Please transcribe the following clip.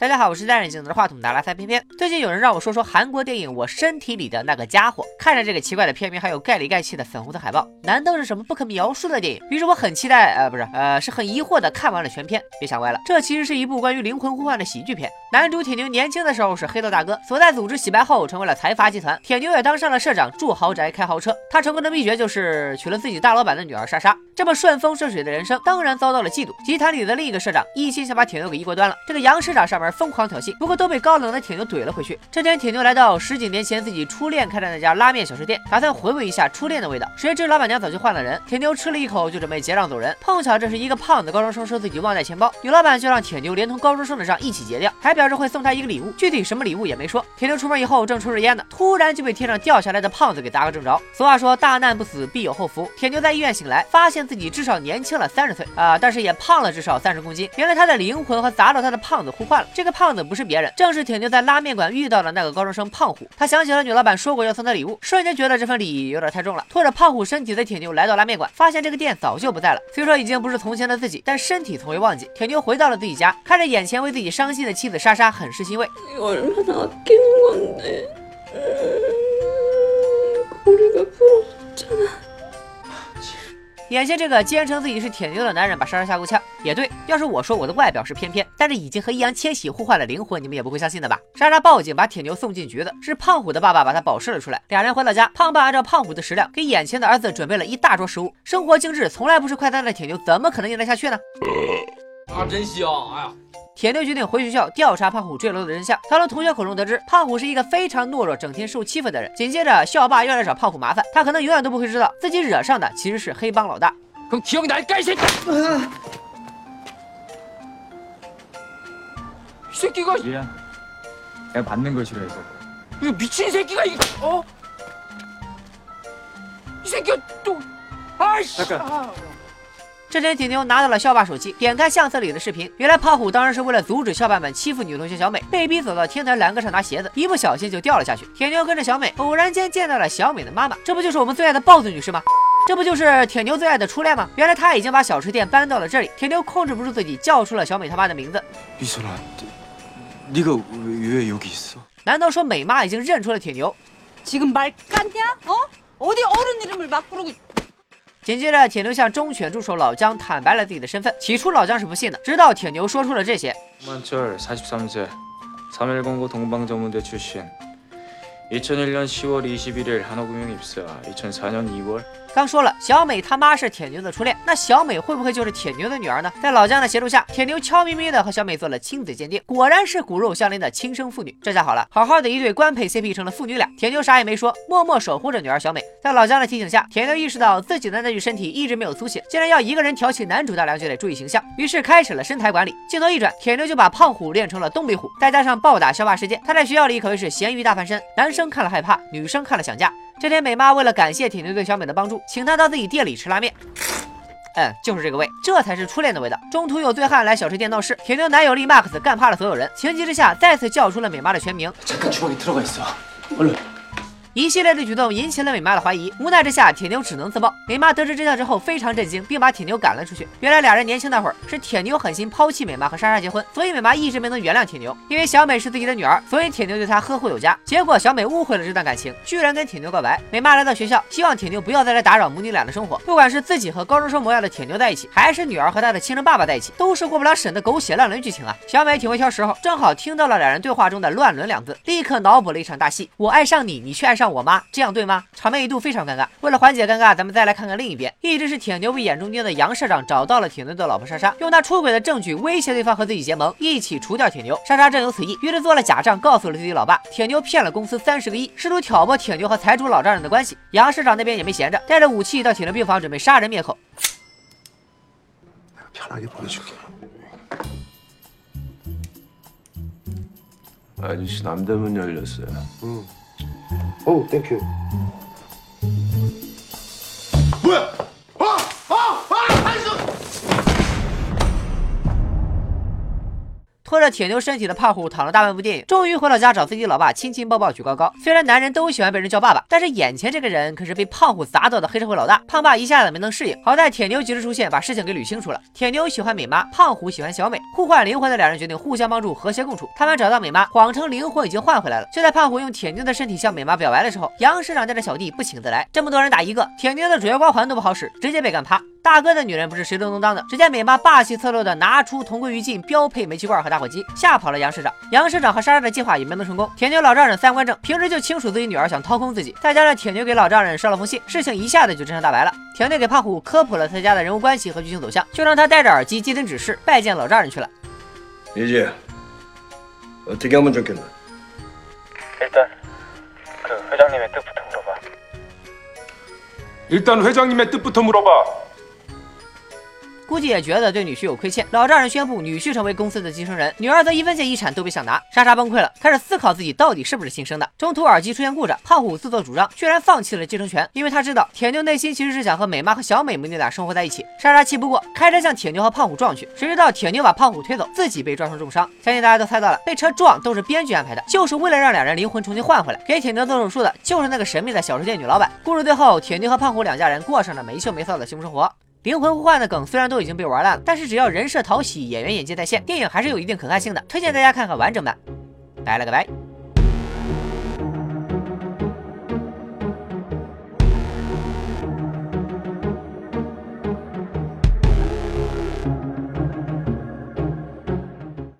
大家好，我是戴眼镜拿着话筒的拉塞偏偏。最近有人让我说说韩国电影《我身体里的那个家伙》，看着这个奇怪的片名，还有盖里盖气的粉红色海报，难道是什么不可描述的电影？于是我很期待，呃，不是，呃，是很疑惑的看完了全片。别想歪了，这其实是一部关于灵魂互换的喜剧片。男主铁牛年轻的时候是黑道大哥，所在组织洗白后成为了财阀集团，铁牛也当上了社长，住豪宅开豪车。他成功的秘诀就是娶了自己大老板的女儿莎莎。这么顺风顺水的人生，当然遭到了嫉妒。集团里的另一个社长一心想把铁牛给一锅端了。这个杨社长上门疯狂挑衅，不过都被高冷的铁牛怼了回去。这天，铁牛来到十几年前自己初恋开的那家拉面小吃店，打算回味一下初恋的味道。谁知老板娘早就换了人。铁牛吃了一口就准备结账走人，碰巧这是一个胖子高中生说自己忘带钱包，女老板就让铁牛连同高中生的账一起结掉，还表示会送他一个礼物，具体什么礼物也没说。铁牛出门以后正抽着烟呢，突然就被天上掉下来的胖子给砸个正着。俗话说大难不死必有后福。铁牛在医院醒来，发现自己至少年轻。轻了三十岁啊，但是也胖了至少三十公斤。原来他的灵魂和砸到他的胖子互换了。这个胖子不是别人，正是铁牛在拉面馆遇到的那个高中生胖虎。他想起了女老板说过要送他礼物，瞬间觉得这份礼有点太重了。拖着胖虎身体的铁牛来到拉面馆，发现这个店早就不在了。虽说已经不是从前的自己，但身体从未忘记。铁牛回到了自己家，看着眼前为自己伤心的妻子莎莎，很是欣慰。眼前这个坚称自己是铁牛的男人，把莎莎吓够呛。也对，要是我说我的外表是翩翩，但是已经和易烊千玺互换了灵魂，你们也不会相信的吧？莎莎报警，把铁牛送进局子，是胖虎的爸爸把他保释了出来。俩人回到家，胖爸按照胖虎的食量，给眼前的儿子准备了一大桌食物。生活精致，从来不吃快餐的铁牛，怎么可能咽得下去呢？啊，真香！哎呀。铁牛决定回学校调查胖虎坠楼的真相。他从同学口中得知，胖虎是一个非常懦弱、整天受欺负的人。紧接着，校霸要来找胖虎麻烦，他可能永远都不会知道，自己惹上的其实是黑帮老大。그기억날까이새끼이새끼가미안내가받는걸싫어해서이거미친새끼가이어이새끼가또아이씨 这天，铁牛拿到了校霸手机，点开相册里的视频，原来胖虎当时是为了阻止校霸们欺负女同学小美，被逼走到天台栏杆上拿鞋子，一不小心就掉了下去。铁牛跟着小美，偶然间见到了小美的妈妈，这不就是我们最爱的豹子女士吗？这不就是铁牛最爱的初恋吗？原来他已经把小吃店搬到了这里，铁牛控制不住自己，叫出了小美他妈的名字。难道说美妈已经认出了铁牛？紧接着，铁牛向忠犬助手老姜坦白了自己的身份。起初，老姜是不信的，直到铁牛说出了这些。만철43세3일공고동방전문대출신 2001년10월21일 한호금융입사2004년2월 刚说了，小美他妈是铁牛的初恋，那小美会不会就是铁牛的女儿呢？在老姜的协助下，铁牛悄咪咪的和小美做了亲子鉴定，果然是骨肉相连的亲生父女。这下好了，好好的一对官配 CP 成了父女俩。铁牛啥也没说，默默守护着女儿小美。在老姜的提醒下，铁牛意识到自己的那具身体一直没有苏醒，既然要一个人挑起男主大梁，就得注意形象，于是开始了身材管理。镜头一转，铁牛就把胖虎练成了东北虎，再加上暴打校霸事件，他在学校里可谓是咸鱼大翻身。男 生看了害怕，女生看了想嫁。这天，美妈为了感谢铁牛对小美的帮助，请他到自己店里吃拉面。嗯，就是这个味，这才是初恋的味道。中途有醉汉来小吃店闹事，铁牛男友力 Max 干趴了所有人，情急之下再次叫出了美妈的全名。一系列的举动引起了美妈的怀疑，无奈之下，铁牛只能自爆。美妈得知真相之后非常震惊，并把铁牛赶了出去。原来俩人年轻那会儿是铁牛狠心抛弃美妈和莎莎结婚，所以美妈一直没能原谅铁牛。因为小美是自己的女儿，所以铁牛对她呵护有加。结果小美误会了这段感情，居然跟铁牛告白。美妈来到学校，希望铁牛不要再来打扰母女俩的生活。不管是自己和高中生模样的铁牛在一起，还是女儿和她的亲生爸爸在一起，都是过不了审的狗血乱伦剧情啊！小美挺会挑时候，正好听到了两人对话中的“乱伦”两字，立刻脑补了一场大戏：我爱上你，你却爱上我妈，这样对？吗？场面一度非常尴尬。为了缓解尴尬，咱们再来看看另一边。一直是铁牛为眼中钉的杨社长找到了铁牛的老婆莎莎，用他出轨的证据威胁对方和自己结盟，一起除掉铁牛。莎莎正有此意，于是做了假账，告诉了自己老爸，铁牛骗了公司三十个亿，试图挑拨铁牛和财主老丈人的关系。杨社长那边也没闲着，带着武器到铁牛病房，准备杀人灭口。아저씨남대문열렸어요 오, Oh, thank you. 拖着铁牛身体的胖虎躺了大半部电影，终于回到家找自己老爸亲亲抱抱举高高。虽然男人都喜欢被人叫爸爸，但是眼前这个人可是被胖虎砸倒的黑社会老大，胖爸一下子没能适应。好在铁牛及时出现，把事情给捋清楚了。铁牛喜欢美妈，胖虎喜欢小美，互换灵魂的两人决定互相帮助，和谐共处。他们找到美妈，谎称灵魂已经换回来了。就在胖虎用铁牛的身体向美妈表白的时候，杨师长带着小弟不请自来。这么多人打一个，铁牛的主角光环都不好使，直接被干趴。大哥的女人不是谁都能当的。只见美妈霸气侧漏的拿出同归于尽标配煤气罐和打火机，吓跑了杨市长。杨市长和莎莎的计划也没能成功。铁牛老丈人三观正，平时就清楚自己女儿想掏空自己，再加上铁牛给老丈人捎了封信，事情一下子就真相大白了。铁牛给胖虎科普了他家的人物关系和剧情走向，就让他带着耳机接听指示，拜见老丈人去了。 이제 어떻게 하면 좋겠나? 일단 그 회장님의 뜻부터 물어봐. 일단 회장님의 뜻부터 물어봐. 估计也觉得对女婿有亏欠，老丈人宣布女婿成为公司的继承人，女儿则一分钱遗产都别想拿。莎莎崩溃了，开始思考自己到底是不是亲生的。中途耳机出现故障，胖虎自作主张，居然放弃了继承权，因为他知道铁牛内心其实是想和美妈和小美母女俩生活在一起。莎莎气不过，开车向铁牛和胖虎撞去，谁知道铁牛把胖虎推走，自己被撞成重伤。相信大家都猜到了，被车撞都是编剧安排的，就是为了让两人灵魂重新换回来。给铁牛做手术的就是那个神秘的小吃店女老板。故事最后，铁牛和胖虎两家人过上了没羞没臊的幸福生活。灵魂互换的梗虽然都已经被玩烂了，但是只要人设讨喜，演员演技在线，电影还是有一定可看性的。推荐大家看看完整版。拜了个拜。